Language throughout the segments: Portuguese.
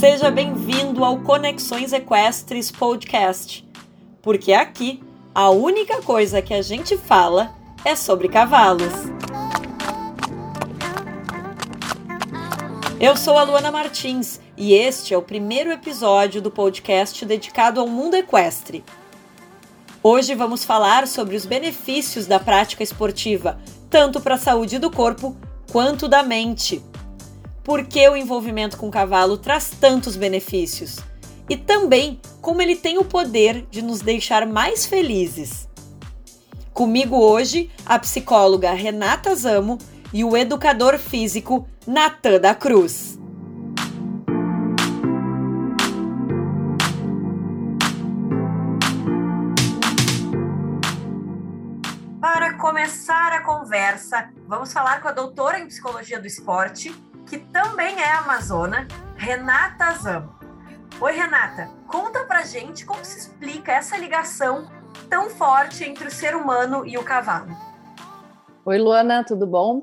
Seja bem-vindo ao Conexões Equestres Podcast, porque aqui a única coisa que a gente fala é sobre cavalos. Eu sou a Luana Martins e este é o primeiro episódio do podcast dedicado ao mundo equestre. Hoje vamos falar sobre os benefícios da prática esportiva, tanto para a saúde do corpo quanto da mente. Por que o envolvimento com o cavalo traz tantos benefícios? E também como ele tem o poder de nos deixar mais felizes. Comigo hoje, a psicóloga Renata Zamo e o educador físico Natan da Cruz. Para começar a conversa, vamos falar com a doutora em psicologia do esporte, que também é amazona, Renata Zamo. Oi, Renata, conta pra gente como se explica essa ligação tão forte entre o ser humano e o cavalo. Oi, Luana, tudo bom?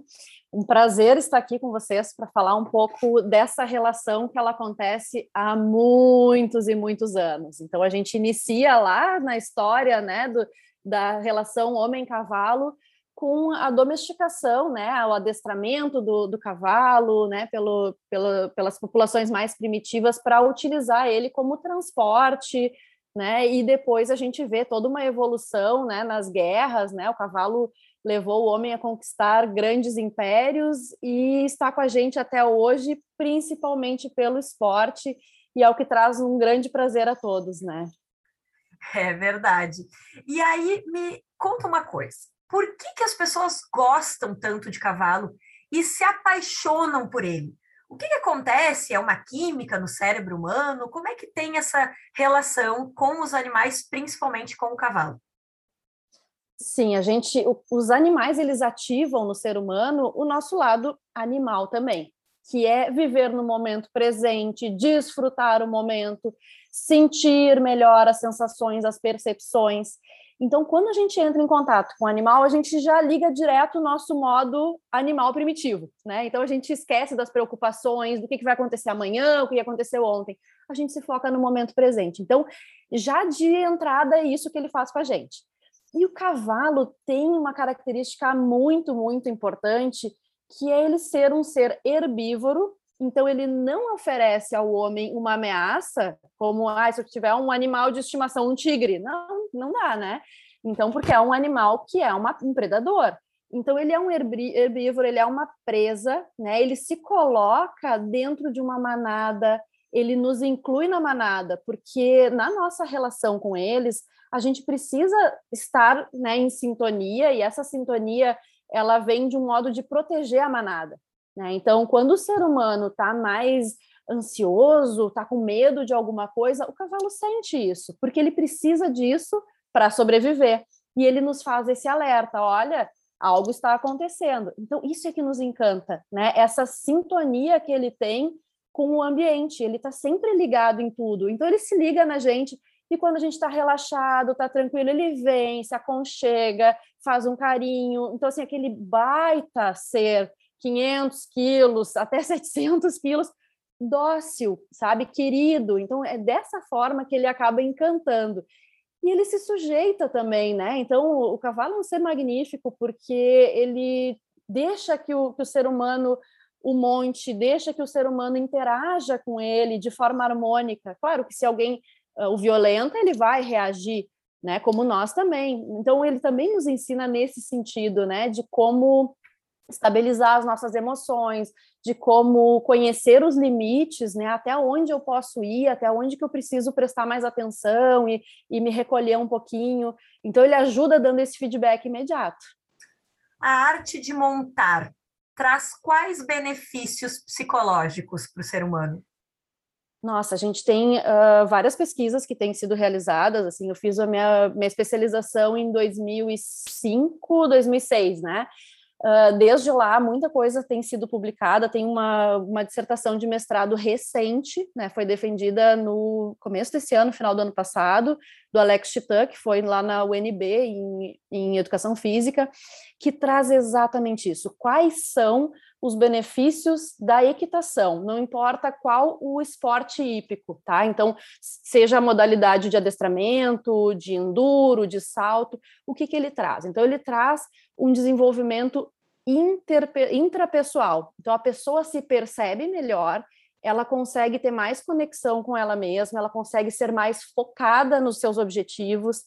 Um prazer estar aqui com vocês para falar um pouco dessa relação que ela acontece há muitos e muitos anos. Então a gente inicia lá na história, né, do, da relação homem-cavalo com a domesticação, né, o adestramento do, do cavalo, né, pelo, pelo, pelas populações mais primitivas para utilizar ele como transporte, né, e depois a gente vê toda uma evolução, né, nas guerras, né, o cavalo levou o homem a conquistar grandes impérios e está com a gente até hoje, principalmente pelo esporte, e é o que traz um grande prazer a todos, né? É verdade. E aí, me conta uma coisa. Por que, que as pessoas gostam tanto de cavalo e se apaixonam por ele? O que, que acontece? É uma química no cérebro humano? Como é que tem essa relação com os animais, principalmente com o cavalo? Sim, a gente, os animais eles ativam no ser humano o nosso lado animal também, que é viver no momento presente, desfrutar o momento, sentir melhor as sensações, as percepções. Então, quando a gente entra em contato com o animal, a gente já liga direto o nosso modo animal primitivo, né? Então, a gente esquece das preocupações, do que, vai acontecer amanhã, o que aconteceu ontem. A gente se foca no momento presente. Então, já de entrada, é isso que ele faz com a gente. E o cavalo tem uma característica muito, muito importante, que é ele ser um ser herbívoro, então ele não oferece ao homem uma ameaça, como ah, se eu tiver um animal de estimação, um tigre. Não, não dá, né? Então, porque é um animal que é uma, um predador. Então, ele é um herbívoro, ele é uma presa, né? Ele se coloca dentro de uma manada, ele nos inclui na manada, porque na nossa relação com eles, a gente precisa estar né, em sintonia, e essa sintonia ela vem de um modo de proteger a manada. Né? Então, quando o ser humano está mais ansioso, está com medo de alguma coisa, o cavalo sente isso, porque ele precisa disso para sobreviver. E ele nos faz esse alerta: olha, algo está acontecendo. Então, isso é que nos encanta, né? Essa sintonia que ele tem com o ambiente, ele está sempre ligado em tudo. Então, ele se liga na gente e quando a gente está relaxado, está tranquilo, ele vem, se aconchega, faz um carinho. Então, assim, aquele baita ser, 500 quilos, até 700 quilos, dócil, sabe? Querido. Então, é dessa forma que ele acaba encantando. E ele se sujeita também, né? Então, o cavalo é um ser magnífico porque ele deixa que o, que o ser humano o monte, deixa que o ser humano interaja com ele de forma harmônica. Claro que se alguém uh, o violenta, ele vai reagir, né? Como nós também. Então ele também nos ensina nesse sentido, né? De como estabilizar as nossas emoções, de como conhecer os limites, né? Até onde eu posso ir, até onde que eu preciso prestar mais atenção e, e me recolher um pouquinho. Então ele ajuda dando esse feedback imediato. A arte de montar traz quais benefícios psicológicos para o ser humano? Nossa, a gente tem uh, várias pesquisas que têm sido realizadas. Assim, eu fiz a minha, minha especialização em 2005, 2006, né? Uh, desde lá, muita coisa tem sido publicada. Tem uma, uma dissertação de mestrado recente, né? Foi defendida no começo desse ano, final do ano passado, do Alex Chitan, que foi lá na UNB em, em Educação Física, que traz exatamente isso. Quais são os benefícios da equitação, não importa qual o esporte hípico, tá? Então, seja a modalidade de adestramento, de enduro, de salto, o que, que ele traz? Então, ele traz um desenvolvimento intrapessoal. Então, a pessoa se percebe melhor, ela consegue ter mais conexão com ela mesma, ela consegue ser mais focada nos seus objetivos,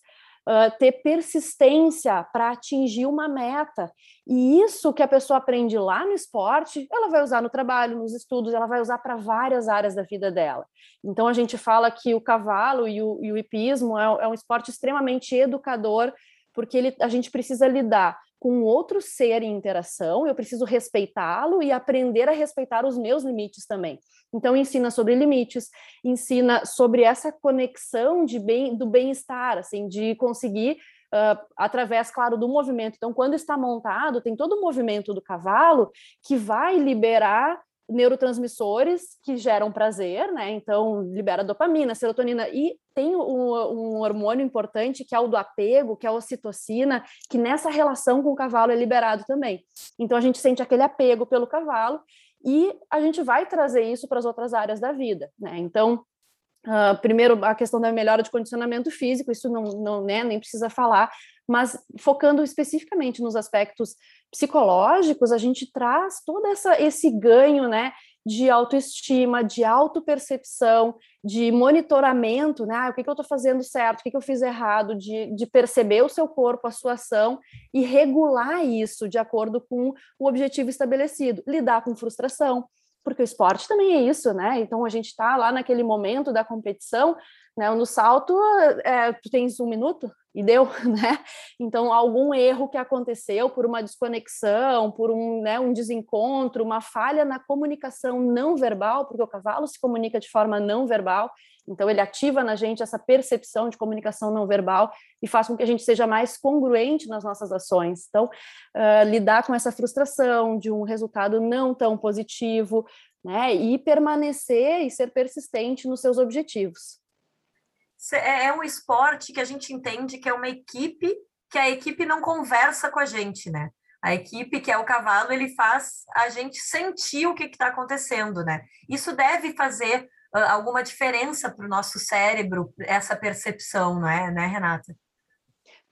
uh, ter persistência para atingir uma meta. E isso que a pessoa aprende lá no esporte, ela vai usar no trabalho, nos estudos, ela vai usar para várias áreas da vida dela. Então a gente fala que o cavalo e o, e o hipismo é, é um esporte extremamente educador, porque ele, a gente precisa lidar com outro ser em interação, eu preciso respeitá-lo e aprender a respeitar os meus limites também. Então ensina sobre limites, ensina sobre essa conexão de bem do bem-estar, assim, de conseguir uh, através, claro, do movimento. Então, quando está montado, tem todo o movimento do cavalo que vai liberar neurotransmissores que geram prazer, né? Então, libera dopamina, serotonina e tem um, um, hormônio importante que é o do apego, que é a ocitocina, que nessa relação com o cavalo é liberado também. Então, a gente sente aquele apego pelo cavalo e a gente vai trazer isso para as outras áreas da vida, né? Então, Uh, primeiro, a questão da melhora de condicionamento físico, isso não, não né, nem precisa falar, mas focando especificamente nos aspectos psicológicos, a gente traz todo essa, esse ganho né, de autoestima, de autopercepção, de monitoramento, né? Ah, o que, que eu estou fazendo certo, o que, que eu fiz errado, de, de perceber o seu corpo, a sua ação e regular isso de acordo com o objetivo estabelecido, lidar com frustração porque o esporte também é isso, né? Então a gente está lá naquele momento da competição, né? No salto, é, tu tens um minuto e deu, né? Então algum erro que aconteceu por uma desconexão, por um, né, um desencontro, uma falha na comunicação não verbal, porque o cavalo se comunica de forma não verbal, então, ele ativa na gente essa percepção de comunicação não verbal e faz com que a gente seja mais congruente nas nossas ações. Então, uh, lidar com essa frustração de um resultado não tão positivo, né, e permanecer e ser persistente nos seus objetivos. É, é um esporte que a gente entende que é uma equipe, que a equipe não conversa com a gente, né? A equipe, que é o cavalo, ele faz a gente sentir o que está acontecendo, né? Isso deve fazer alguma diferença para o nosso cérebro, essa percepção, não é, né, Renata?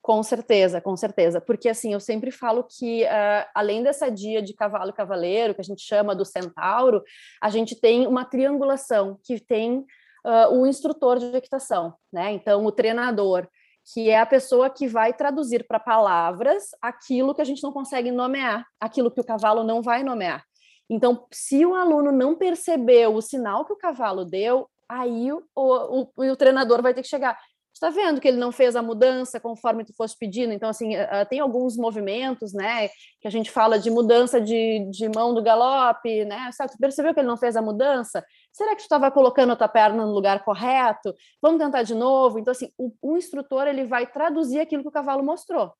Com certeza, com certeza. Porque, assim, eu sempre falo que, uh, além dessa dia de cavalo cavaleiro, que a gente chama do centauro, a gente tem uma triangulação, que tem uh, o instrutor de equitação, né? Então, o treinador, que é a pessoa que vai traduzir para palavras aquilo que a gente não consegue nomear, aquilo que o cavalo não vai nomear. Então, se o aluno não percebeu o sinal que o cavalo deu, aí o, o, o, o treinador vai ter que chegar. Está vendo que ele não fez a mudança conforme tu fosse pedindo? Então, assim, tem alguns movimentos, né, que a gente fala de mudança de, de mão do galope, né? Sabe, tu percebeu que ele não fez a mudança? Será que tu estava colocando a tua perna no lugar correto? Vamos tentar de novo? Então, assim, o, o instrutor, ele vai traduzir aquilo que o cavalo mostrou.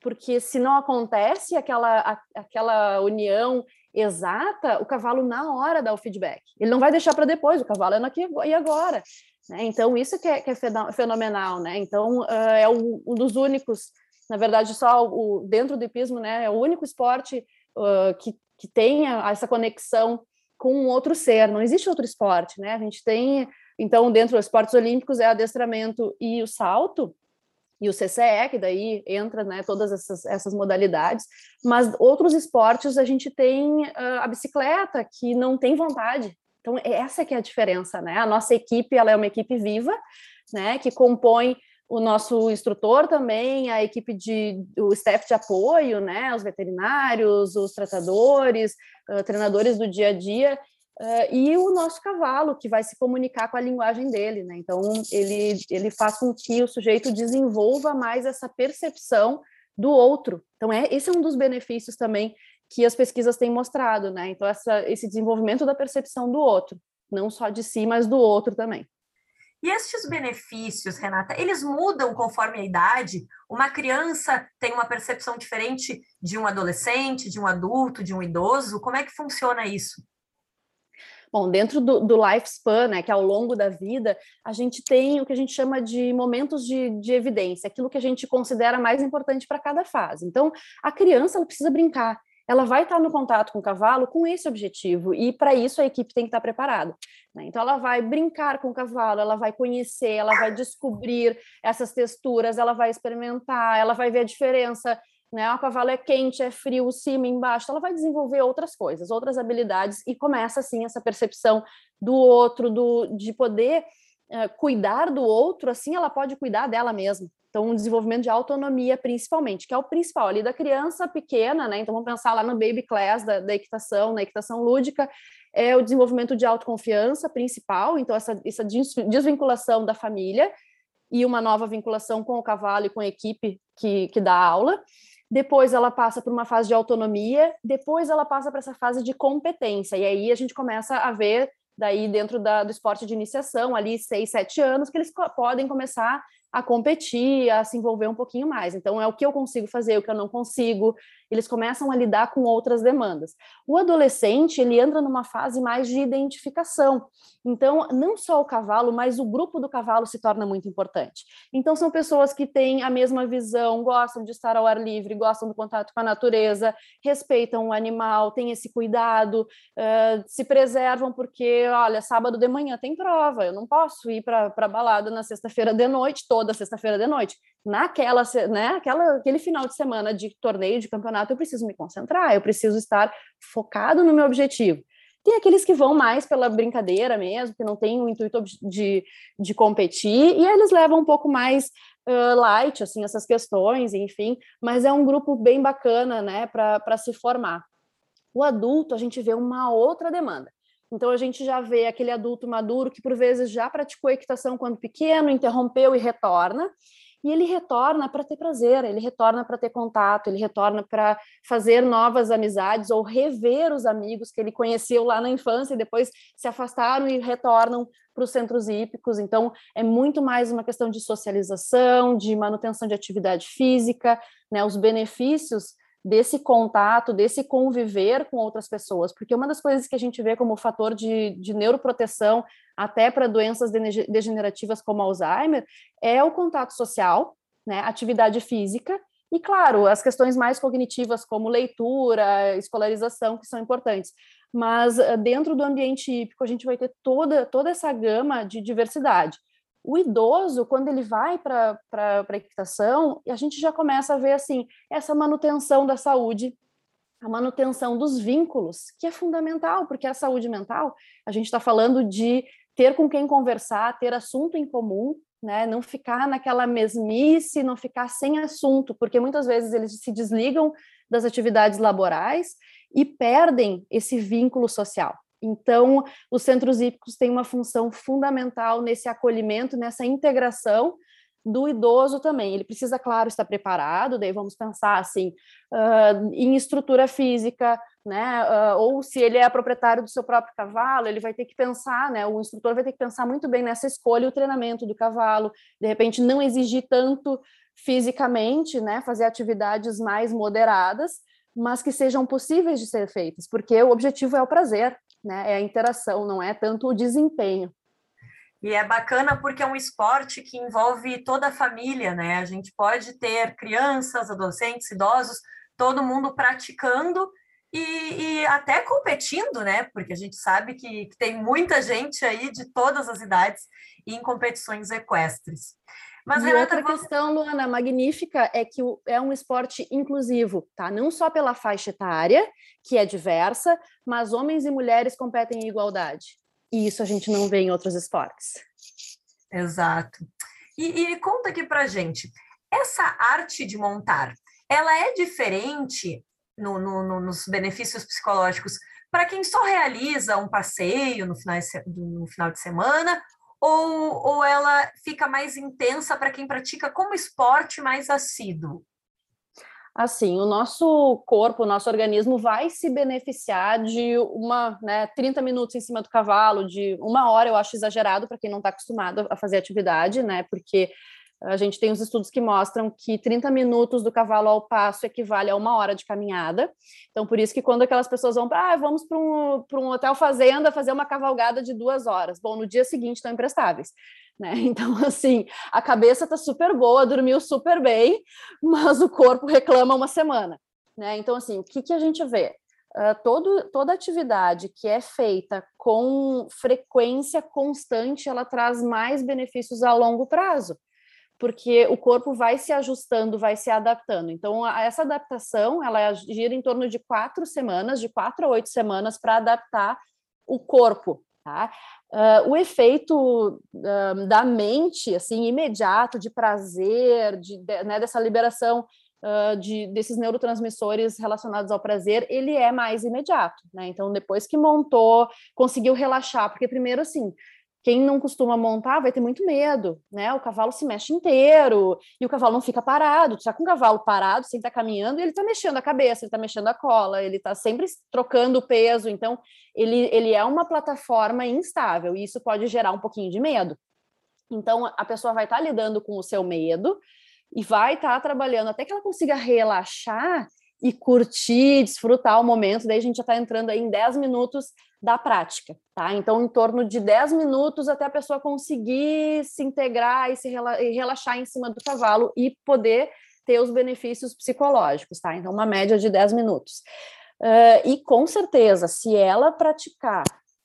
Porque se não acontece aquela, a, aquela união exata, o cavalo na hora dá o feedback. Ele não vai deixar para depois, o cavalo é aqui e agora. Né? Então, isso que é, que é fenomenal, né? Então, uh, é um, um, dos únicos, na verdade, só o, dentro do hipismo, né? É o único esporte uh, que, que tem essa conexão com um outro ser. Não existe outro esporte, né? A gente tem, então, dentro dos esportes olímpicos é adestramento e o salto, e o CCE, que daí entra né, todas essas, essas modalidades, mas outros esportes a gente tem uh, a bicicleta, que não tem vontade. Então, essa que é a diferença, né? A nossa equipe, ela é uma equipe viva, né, que compõe o nosso instrutor também, a equipe de o staff de apoio, né, os veterinários, os tratadores, uh, treinadores do dia a dia, Uh, e o nosso cavalo, que vai se comunicar com a linguagem dele, né? Então, ele, ele faz com que o sujeito desenvolva mais essa percepção do outro. Então, é, esse é um dos benefícios também que as pesquisas têm mostrado, né? Então, essa, esse desenvolvimento da percepção do outro, não só de si, mas do outro também. E estes benefícios, Renata, eles mudam conforme a idade? Uma criança tem uma percepção diferente de um adolescente, de um adulto, de um idoso? Como é que funciona isso? Bom, dentro do, do lifespan, né, que é ao longo da vida, a gente tem o que a gente chama de momentos de, de evidência, aquilo que a gente considera mais importante para cada fase. Então, a criança ela precisa brincar, ela vai estar no contato com o cavalo com esse objetivo, e para isso a equipe tem que estar preparada. Né? Então, ela vai brincar com o cavalo, ela vai conhecer, ela vai descobrir essas texturas, ela vai experimentar, ela vai ver a diferença. Né? O cavalo é quente, é frio, cima, embaixo. Ela vai desenvolver outras coisas, outras habilidades, e começa assim essa percepção do outro, do, de poder cuidar do outro, assim ela pode cuidar dela mesma. Então, um desenvolvimento de autonomia, principalmente, que é o principal ali da criança pequena, né? Então, vamos pensar lá no baby class da, da equitação, na equitação lúdica, é o desenvolvimento de autoconfiança principal, então, essa, essa desvinculação da família e uma nova vinculação com o cavalo e com a equipe que, que dá aula. Depois ela passa por uma fase de autonomia, depois ela passa para essa fase de competência, e aí a gente começa a ver daí dentro da, do esporte de iniciação, ali seis, sete anos, que eles podem começar a competir, a se envolver um pouquinho mais. Então, é o que eu consigo fazer, o que eu não consigo. Eles começam a lidar com outras demandas. O adolescente, ele entra numa fase mais de identificação. Então, não só o cavalo, mas o grupo do cavalo se torna muito importante. Então, são pessoas que têm a mesma visão, gostam de estar ao ar livre, gostam do contato com a natureza, respeitam o animal, têm esse cuidado, uh, se preservam, porque, olha, sábado de manhã tem prova, eu não posso ir para a balada na sexta-feira de noite, toda sexta-feira de noite. Naquela, né, aquela, aquele final de semana de torneio, de campeonato, eu preciso me concentrar, eu preciso estar focado no meu objetivo. Tem aqueles que vão mais pela brincadeira mesmo, que não tem o intuito de, de competir, e eles levam um pouco mais uh, light, assim, essas questões, enfim, mas é um grupo bem bacana, né, para se formar. O adulto, a gente vê uma outra demanda. Então a gente já vê aquele adulto maduro que por vezes já praticou equitação quando pequeno, interrompeu e retorna. E ele retorna para ter prazer, ele retorna para ter contato, ele retorna para fazer novas amizades ou rever os amigos que ele conheceu lá na infância e depois se afastaram e retornam para os centros hípicos. Então, é muito mais uma questão de socialização, de manutenção de atividade física, né? Os benefícios desse contato, desse conviver com outras pessoas, porque uma das coisas que a gente vê como fator de, de neuroproteção até para doenças degenerativas como Alzheimer é o contato social, né, atividade física e, claro, as questões mais cognitivas como leitura, escolarização, que são importantes. Mas eh, dentro do ambiente hípico a gente vai ter toda, toda essa gama de diversidade. O idoso, quando ele vai para a equitação, a gente já começa a ver assim essa manutenção da saúde, a manutenção dos vínculos, que é fundamental, porque a saúde mental, a gente está falando de ter com quem conversar, ter assunto em comum, né? Não ficar naquela mesmice, não ficar sem assunto, porque muitas vezes eles se desligam das atividades laborais e perdem esse vínculo social. Então, os centros hípicos têm uma função fundamental nesse acolhimento, nessa integração do idoso também. Ele precisa, claro, estar preparado, daí vamos pensar assim, uh, em estrutura física, né? Uh, ou se ele é proprietário do seu próprio cavalo, ele vai ter que pensar, né? O instrutor vai ter que pensar muito bem nessa escolha e o treinamento do cavalo, de repente não exigir tanto fisicamente, né? Fazer atividades mais moderadas, mas que sejam possíveis de ser feitas, porque o objetivo é o prazer, né? É a interação, não é tanto o desempenho. E é bacana porque é um esporte que envolve toda a família, né? A gente pode ter crianças, adolescentes, idosos, todo mundo praticando e, e até competindo, né? Porque a gente sabe que, que tem muita gente aí de todas as idades em competições equestres. Mas, e Renata, outra questão, Luana, magnífica, é que é um esporte inclusivo, tá? Não só pela faixa etária, que é diversa, mas homens e mulheres competem em igualdade. E isso a gente não vê em outros esportes. Exato. E, e conta aqui pra gente, essa arte de montar, ela é diferente no, no, no, nos benefícios psicológicos para quem só realiza um passeio no final de, no final de semana ou, ou ela fica mais intensa para quem pratica como esporte mais assíduo? Assim, o nosso corpo, o nosso organismo vai se beneficiar de uma, né, 30 minutos em cima do cavalo, de uma hora, eu acho exagerado para quem não está acostumado a fazer atividade, né? Porque a gente tem os estudos que mostram que 30 minutos do cavalo ao passo equivale a uma hora de caminhada. Então, por isso que quando aquelas pessoas vão para, ah, vamos para um, um hotel fazenda fazer uma cavalgada de duas horas. Bom, no dia seguinte estão imprestáveis. Né? Então, assim, a cabeça está super boa, dormiu super bem, mas o corpo reclama uma semana. Né? Então, assim, o que, que a gente vê? Uh, todo, toda atividade que é feita com frequência constante, ela traz mais benefícios a longo prazo, porque o corpo vai se ajustando, vai se adaptando. Então, essa adaptação, ela gira em torno de quatro semanas, de quatro a oito semanas, para adaptar o corpo, tá? Uh, o efeito uh, da mente, assim, imediato, de prazer, de, de né, dessa liberação uh, de, desses neurotransmissores relacionados ao prazer, ele é mais imediato, né? Então, depois que montou, conseguiu relaxar, porque primeiro, assim, quem não costuma montar vai ter muito medo, né? O cavalo se mexe inteiro e o cavalo não fica parado. Tu tá com o cavalo parado, sem estar tá caminhando, ele tá mexendo a cabeça, ele tá mexendo a cola, ele tá sempre trocando o peso. Então, ele, ele é uma plataforma instável e isso pode gerar um pouquinho de medo. Então, a pessoa vai estar tá lidando com o seu medo e vai estar tá trabalhando até que ela consiga relaxar e curtir, desfrutar o momento. Daí a gente já está entrando aí em 10 minutos da prática, tá? Então, em torno de 10 minutos até a pessoa conseguir se integrar e se relaxar em cima do cavalo e poder ter os benefícios psicológicos, tá? Então, uma média de 10 minutos. Uh, e com certeza, se ela praticar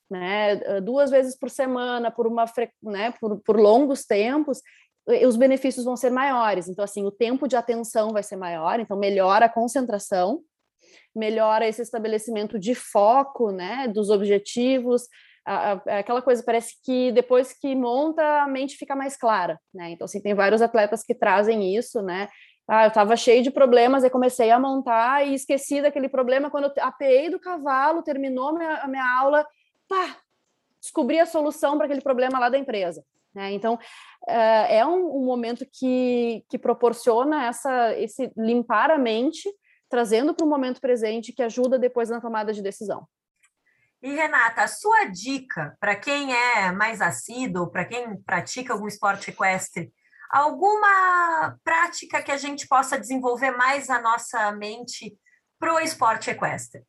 né, duas vezes por semana, por uma né, por, por longos tempos, os benefícios vão ser maiores. Então, assim, o tempo de atenção vai ser maior, então melhora a concentração, melhora esse estabelecimento de foco, né, dos objetivos, a, aquela coisa parece que depois que monta a mente fica mais clara, né? Então, assim, tem vários atletas que trazem isso, né? Ah, eu estava cheio de problemas e comecei a montar e esqueci daquele problema quando eu apeei do cavalo, terminou minha, a minha aula, pá, descobri a solução para aquele problema lá da empresa. Né? Então, uh, é um, um, momento que, que proporciona essa, esse limpar a mente, trazendo para o momento presente, que ajuda depois na tomada de decisão. E Renata, a sua dica para quem é mais assíduo, para quem pratica algum esporte equestre, alguma prática que a gente possa desenvolver mais a nossa mente para o esporte equestre?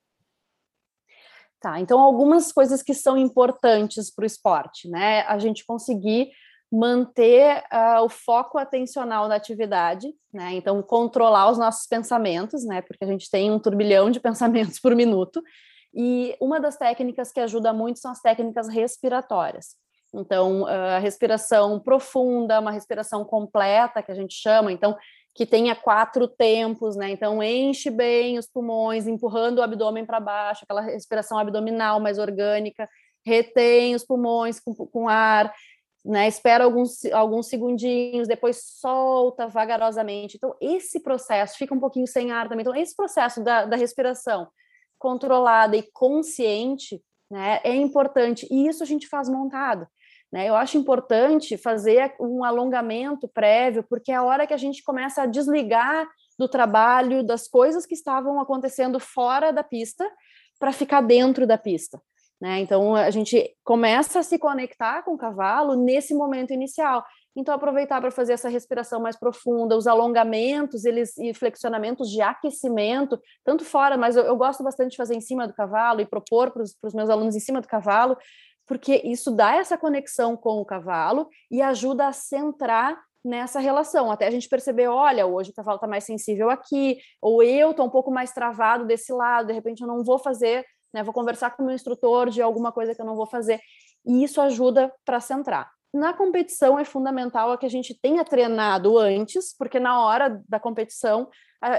Tá, então algumas coisas que são importantes para o esporte, né? A gente conseguir manter uh, o foco atencional da atividade, né? Então controlar os nossos pensamentos, né? Porque a gente tem um turbilhão de pensamentos por minuto. E uma das técnicas que ajuda muito são as técnicas respiratórias. Então, a respiração profunda, uma respiração completa, que a gente chama. Então, que tenha quatro tempos, né? Então enche bem os pulmões, empurrando o abdômen para baixo, aquela respiração abdominal mais orgânica, retém os pulmões com, com ar, né? Espera alguns, alguns segundinhos, depois solta vagarosamente. Então, esse processo fica um pouquinho sem ar também. Então, esse processo da, da respiração controlada e consciente né, é importante. E isso a gente faz montado. Né? Eu acho importante fazer um alongamento prévio, porque é a hora que a gente começa a desligar do trabalho, das coisas que estavam acontecendo fora da pista, para ficar dentro da pista. Né? Então a gente começa a se conectar com o cavalo nesse momento inicial. Então aproveitar para fazer essa respiração mais profunda, os alongamentos, eles e flexionamentos de aquecimento, tanto fora, mas eu, eu gosto bastante de fazer em cima do cavalo e propor para os meus alunos em cima do cavalo, porque isso dá essa conexão com o cavalo e ajuda a centrar nessa relação, até a gente perceber, olha, hoje o cavalo está mais sensível aqui, ou eu estou um pouco mais travado desse lado, de repente eu não vou fazer, né, vou conversar com o meu instrutor de alguma coisa que eu não vou fazer, e isso ajuda para centrar. Na competição é fundamental que a gente tenha treinado antes, porque na hora da competição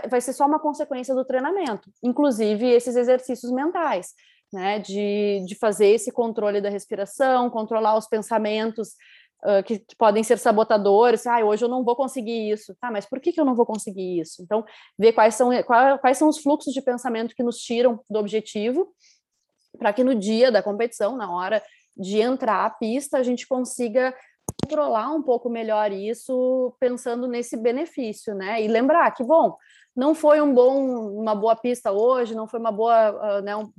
vai ser só uma consequência do treinamento, inclusive esses exercícios mentais né, de, de fazer esse controle da respiração, controlar os pensamentos uh, que, que, podem ser sabotadores. Ah, hoje eu não vou conseguir isso. Tá, mas por que, que eu não vou conseguir isso? Então, ver quais são, quais são os fluxos de pensamento que nos tiram do objetivo, para que no dia da competição, na hora de entrar à pista, a gente consiga controlar um pouco melhor isso, pensando nesse benefício, né? E lembrar que, bom, não foi um bom, uma boa pista hoje, não foi uma boa, uh, né, um,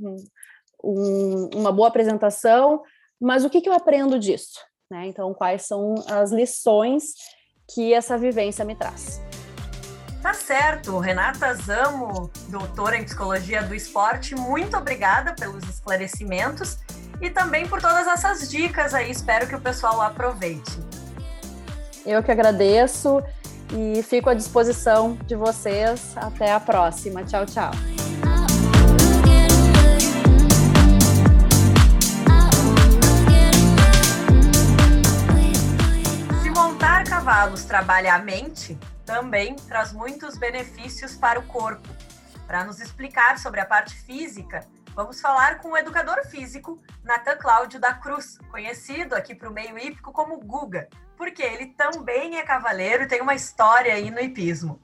um, uma boa apresentação, mas o que, que eu aprendo disso? Né? Então, quais são as lições que essa vivência me traz? Tá certo, Renata Zamo, doutora em psicologia do esporte, muito obrigada pelos esclarecimentos e também por todas essas dicas aí. Espero que o pessoal aproveite. Eu que agradeço e fico à disposição de vocês. Até a próxima. Tchau, tchau. Montar cavalos trabalha a mente, também traz muitos benefícios para o corpo. Para nos explicar sobre a parte física, vamos falar com o educador físico Natan Cláudio da Cruz, conhecido aqui para o meio hípico como Guga, porque ele também é cavaleiro e tem uma história aí no hipismo.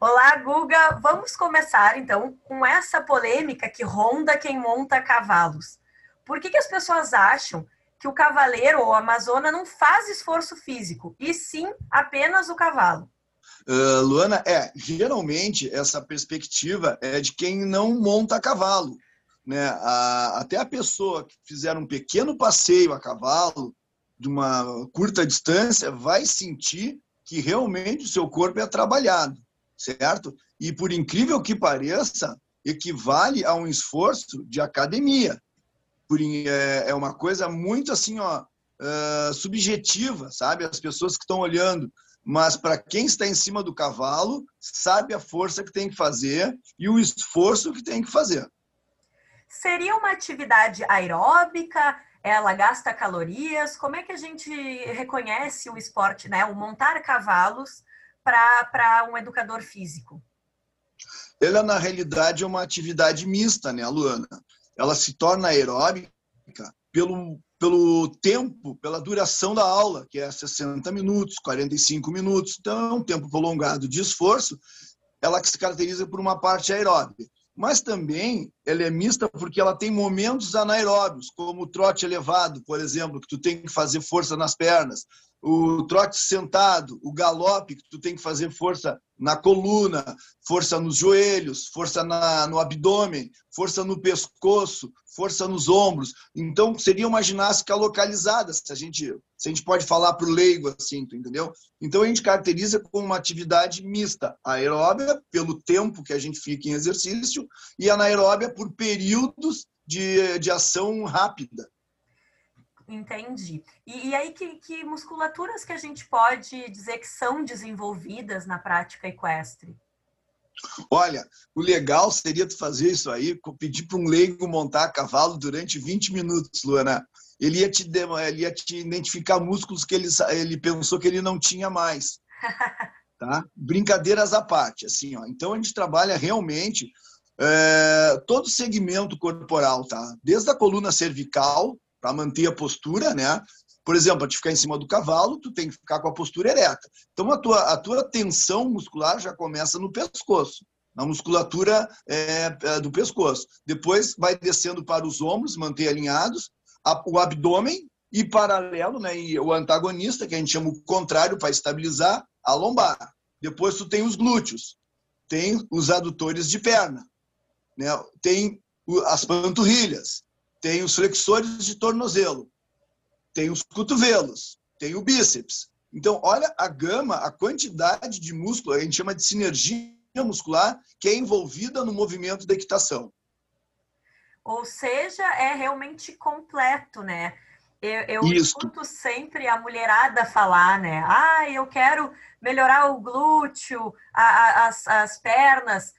Olá, Guga. Vamos começar então com essa polêmica que ronda quem monta cavalos. Por que, que as pessoas acham que o cavaleiro ou a amazona não faz esforço físico, e sim apenas o cavalo? Uh, Luana, é, geralmente essa perspectiva é de quem não monta cavalo. Né? A, até a pessoa que fizer um pequeno passeio a cavalo, de uma curta distância, vai sentir que realmente o seu corpo é trabalhado, certo? E por incrível que pareça, equivale a um esforço de academia. É, é uma coisa muito assim, ó, uh, subjetiva, sabe? As pessoas que estão olhando, mas para quem está em cima do cavalo, sabe a força que tem que fazer e o esforço que tem que fazer. Seria uma atividade aeróbica? ela gasta calorias? Como é que a gente reconhece o esporte, né? O montar cavalos para um educador físico? Ela, na realidade, é uma atividade mista, né, Luana? Ela se torna aeróbica pelo, pelo tempo, pela duração da aula, que é 60 minutos, 45 minutos. Então, é um tempo prolongado de esforço. Ela que se caracteriza por uma parte aeróbica mas também ela é mista porque ela tem momentos anaeróbios, como o trote elevado, por exemplo, que tu tem que fazer força nas pernas, o trote sentado, o galope, que tu tem que fazer força na coluna, força nos joelhos, força na, no abdômen, força no pescoço, força nos ombros. Então, seria uma ginástica localizada, se a gente, se a gente pode falar para o leigo assim, entendeu? Então, a gente caracteriza como uma atividade mista, aeróbia, pelo tempo que a gente fica em exercício, e anaeróbia por períodos de, de ação rápida. Entendi. E, e aí, que, que, musculaturas que a gente pode dizer que são desenvolvidas na prática equestre? Olha, o legal seria tu fazer isso aí, pedir para um leigo montar cavalo durante 20 minutos, Luana. Ele ia te, ele ia te identificar músculos que ele, ele pensou que ele não tinha mais. Tá? Brincadeiras à parte, assim, ó. Então a gente trabalha realmente é, todo segmento corporal, tá? Desde a coluna cervical para manter a postura, né? Por exemplo, para te ficar em cima do cavalo, tu tem que ficar com a postura ereta. Então, a tua, a tua tensão muscular já começa no pescoço, na musculatura é, é, do pescoço. Depois vai descendo para os ombros, manter alinhados, a, o abdômen e paralelo, né? E o antagonista, que a gente chama o contrário, para estabilizar a lombar. Depois tu tem os glúteos, tem os adutores de perna, né? tem as panturrilhas, tem os flexores de tornozelo, tem os cotovelos, tem o bíceps. Então, olha a gama, a quantidade de músculo, a gente chama de sinergia muscular, que é envolvida no movimento da equitação. Ou seja, é realmente completo, né? Eu, eu escuto sempre a mulherada falar, né? Ah, eu quero melhorar o glúteo, a, a, as, as pernas.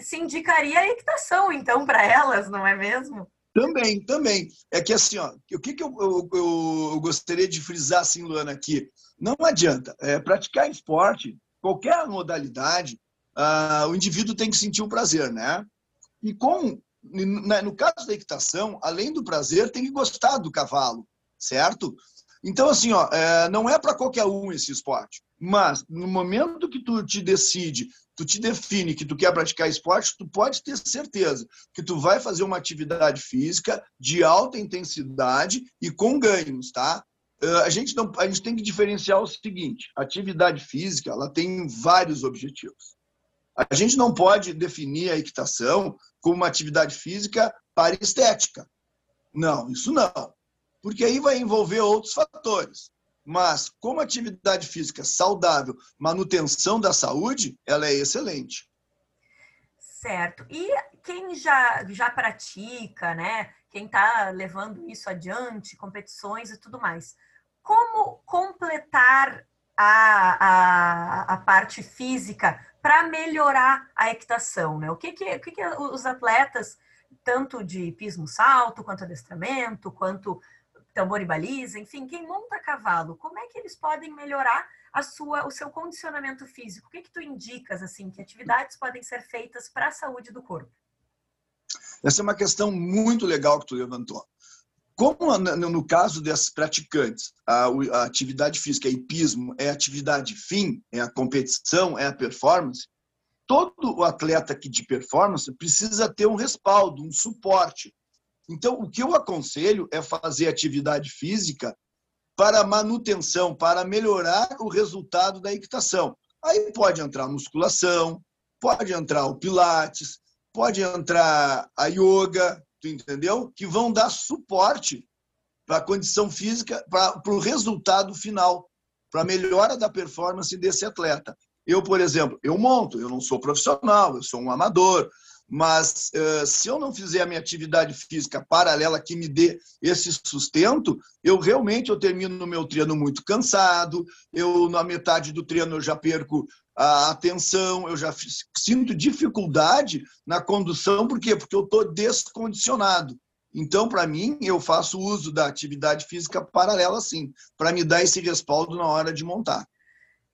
se indicaria a equitação, então, para elas, não é mesmo? Também, também. É que assim, ó, o que, que eu, eu, eu gostaria de frisar, assim, Luana, aqui? Não adianta. É, praticar esporte, qualquer modalidade, uh, o indivíduo tem que sentir o prazer, né? E com, no caso da equitação, além do prazer, tem que gostar do cavalo, certo? Então, assim, ó, é, não é para qualquer um esse esporte. Mas, no momento que tu te decide tu te define que tu quer praticar esporte, tu pode ter certeza que tu vai fazer uma atividade física de alta intensidade e com ganhos, tá? A gente, não, a gente tem que diferenciar o seguinte: atividade física ela tem vários objetivos. A gente não pode definir a equitação como uma atividade física para estética. Não, isso não. Porque aí vai envolver outros fatores. Mas, como atividade física saudável, manutenção da saúde, ela é excelente. Certo. E quem já, já pratica, né? Quem está levando isso adiante, competições e tudo mais, como completar a, a, a, parte física para melhorar a equitação, né? O que que, o que que os atletas, tanto de pismo salto, quanto adestramento, quanto tambor e baliza, enfim, quem monta cavalo, como é que eles podem melhorar a sua, o seu condicionamento físico? O que que tu indicas, assim, que atividades podem ser feitas para a saúde do corpo? Essa é uma questão muito legal que tu levantou. Como no caso desses praticantes, a, a atividade física, é hipismo, é atividade fim, é a competição, é a performance, todo o atleta que de performance precisa ter um respaldo, um suporte. Então, o que eu aconselho é fazer atividade física para manutenção, para melhorar o resultado da equitação. Aí pode entrar musculação, pode entrar o pilates, pode entrar a yoga, tu entendeu? Que vão dar suporte para a condição física, para o resultado final, para a melhora da performance desse atleta. Eu, por exemplo, eu monto, eu não sou profissional, eu sou um amador, mas uh, se eu não fizer a minha atividade física paralela que me dê esse sustento, eu realmente eu termino o meu treino muito cansado, eu na metade do treino eu já perco a atenção, eu já sinto dificuldade na condução, por quê? Porque eu estou descondicionado. Então, para mim, eu faço uso da atividade física paralela, sim, para me dar esse respaldo na hora de montar.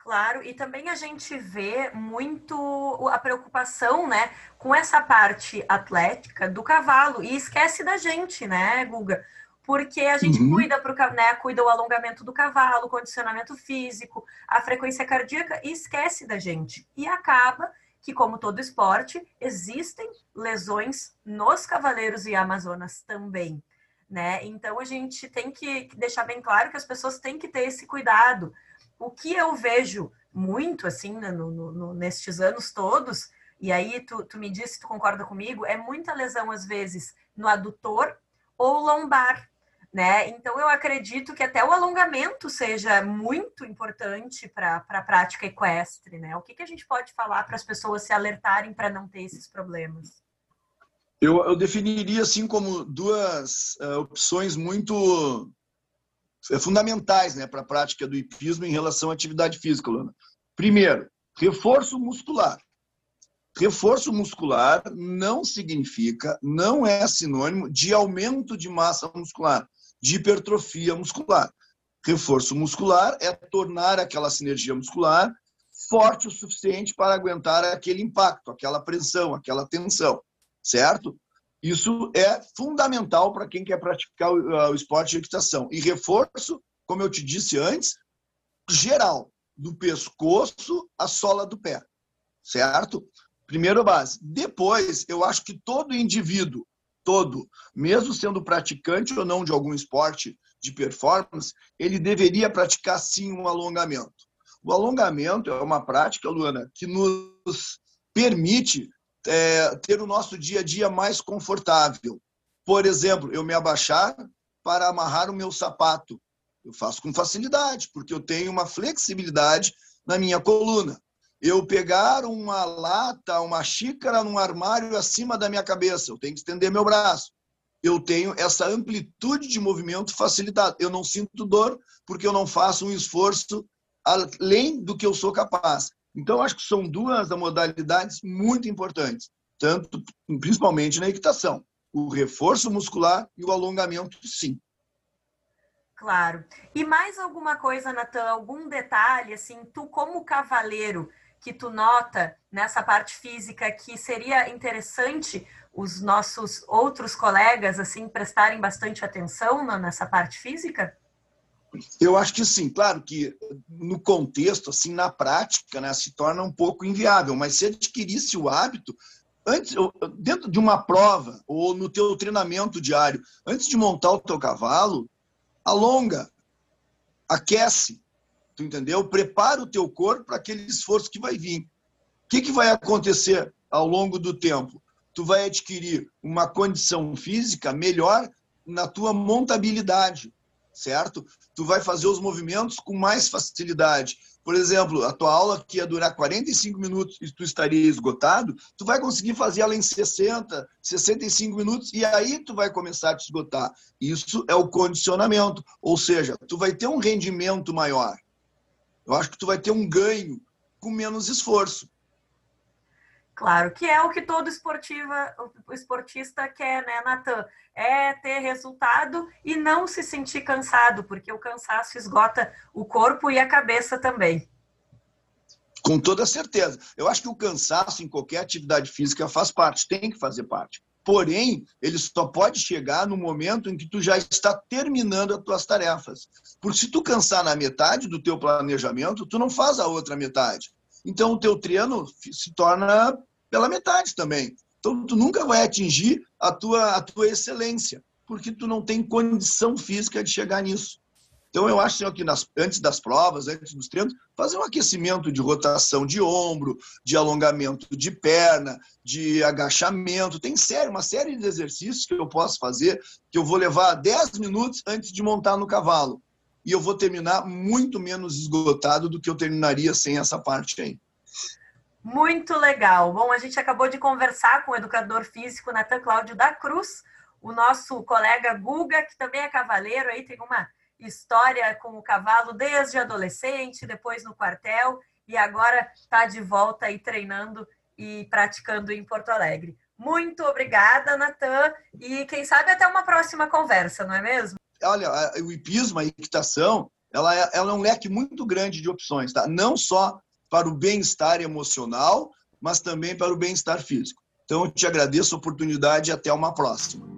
Claro, e também a gente vê muito a preocupação, né, com essa parte atlética do cavalo e esquece da gente, né, Guga? porque a gente uhum. cuida pro, né, cuida o alongamento do cavalo, o condicionamento físico, a frequência cardíaca e esquece da gente. E acaba que, como todo esporte, existem lesões nos cavaleiros e amazonas também. Né? Então a gente tem que deixar bem claro que as pessoas têm que ter esse cuidado. O que eu vejo muito assim né, no, no, nestes anos todos, e aí tu, tu me disse, tu concorda comigo, é muita lesão às vezes no adutor ou lombar né? Então eu acredito que até o alongamento seja muito importante para a prática equestre, né? O que, que a gente pode falar para as pessoas se alertarem para não ter esses problemas? Eu, eu definiria assim como duas uh, opções muito fundamentais né, para a prática do hipismo em relação à atividade física, Luna. Primeiro, reforço muscular. Reforço muscular não significa, não é sinônimo de aumento de massa muscular de hipertrofia muscular. Reforço muscular é tornar aquela sinergia muscular forte o suficiente para aguentar aquele impacto, aquela pressão, aquela tensão, certo? Isso é fundamental para quem quer praticar o, esporte de equitação. E reforço, como eu te disse antes, geral, do pescoço à sola do pé, certo? Primeira base. Depois, eu acho que todo indivíduo todo, mesmo sendo praticante ou não de algum esporte de performance, ele deveria praticar sim um alongamento. O alongamento é uma prática, Luana, que nos permite é, ter o nosso dia a dia mais confortável. Por exemplo, eu me abaixar para amarrar o meu sapato. Eu faço com facilidade, porque eu tenho uma flexibilidade na minha coluna eu pegar uma lata, uma xícara num armário acima da minha cabeça, eu tenho que estender meu braço. Eu tenho essa amplitude de movimento facilitada. Eu não sinto dor porque eu não faço um esforço além do que eu sou capaz. Então, acho que são duas modalidades muito importantes, tanto principalmente na equitação. O reforço muscular e o alongamento, sim. Claro. E mais alguma coisa, Natan? Algum detalhe, assim, tu como cavaleiro, que tu nota nessa parte física que seria interessante os nossos outros colegas assim prestarem bastante atenção nessa parte física? Eu acho que sim, claro que no contexto, assim, na prática, né, se torna um pouco inviável, mas se adquirisse o hábito, antes, dentro de uma prova ou no teu treinamento diário, antes de montar o teu cavalo, alonga, aquece, Tu entendeu? Prepara o teu corpo para aquele esforço que vai vir. O que, que vai acontecer ao longo do tempo? Tu vai adquirir uma condição física melhor na tua montabilidade, certo? Tu vai fazer os movimentos com mais facilidade. Por exemplo, a tua aula que ia durar 45 minutos e tu estaria esgotado, tu vai conseguir fazer ela em 60, 65 minutos e aí tu vai começar a te esgotar. Isso é o condicionamento, ou seja, tu vai ter um rendimento maior Eu acho que tu vai ter um ganho com menos esforço. Claro, que é o que todo esportiva, esportista quer, né, Natan? É ter resultado e não se sentir cansado, porque o cansaço esgota o corpo e a cabeça também. Com toda certeza. Eu acho que o cansaço em qualquer atividade física faz parte, tem que fazer parte. Porém, ele só pode chegar no momento em que tu já está terminando as tuas tarefas. Porque se tu cansar na metade do teu planejamento, tu não faz a outra metade. Então, o teu treino se torna pela metade também. Então, tu nunca vai atingir a tua, a tua excelência, porque tu não tem condição física de chegar nisso. Então, eu acho assim, que nas, antes das provas, antes dos treinos, fazer um aquecimento de rotação de ombro, de alongamento de perna, de agachamento. Tem série, uma série de exercícios que eu posso fazer, que eu vou levar 10 minutos antes de montar no cavalo. E eu vou terminar muito menos esgotado do que eu terminaria sem essa parte aí. Muito legal. Bom, a gente acabou de conversar com o educador físico Natan Cláudio da Cruz, o nosso colega Guga, que também é cavaleiro, aí tem uma história com o cavalo desde adolescente, depois no quartel, e agora está de volta aí treinando e praticando em Porto Alegre. Muito obrigada, Natan, e quem sabe até uma próxima conversa, não é mesmo? Olha, o hipismo, a equitação, ela é, ela é um leque muito grande de opções, tá? Não só para o bem-estar emocional, mas também para o bem-estar físico. Então, eu te agradeço a oportunidade e até uma próxima.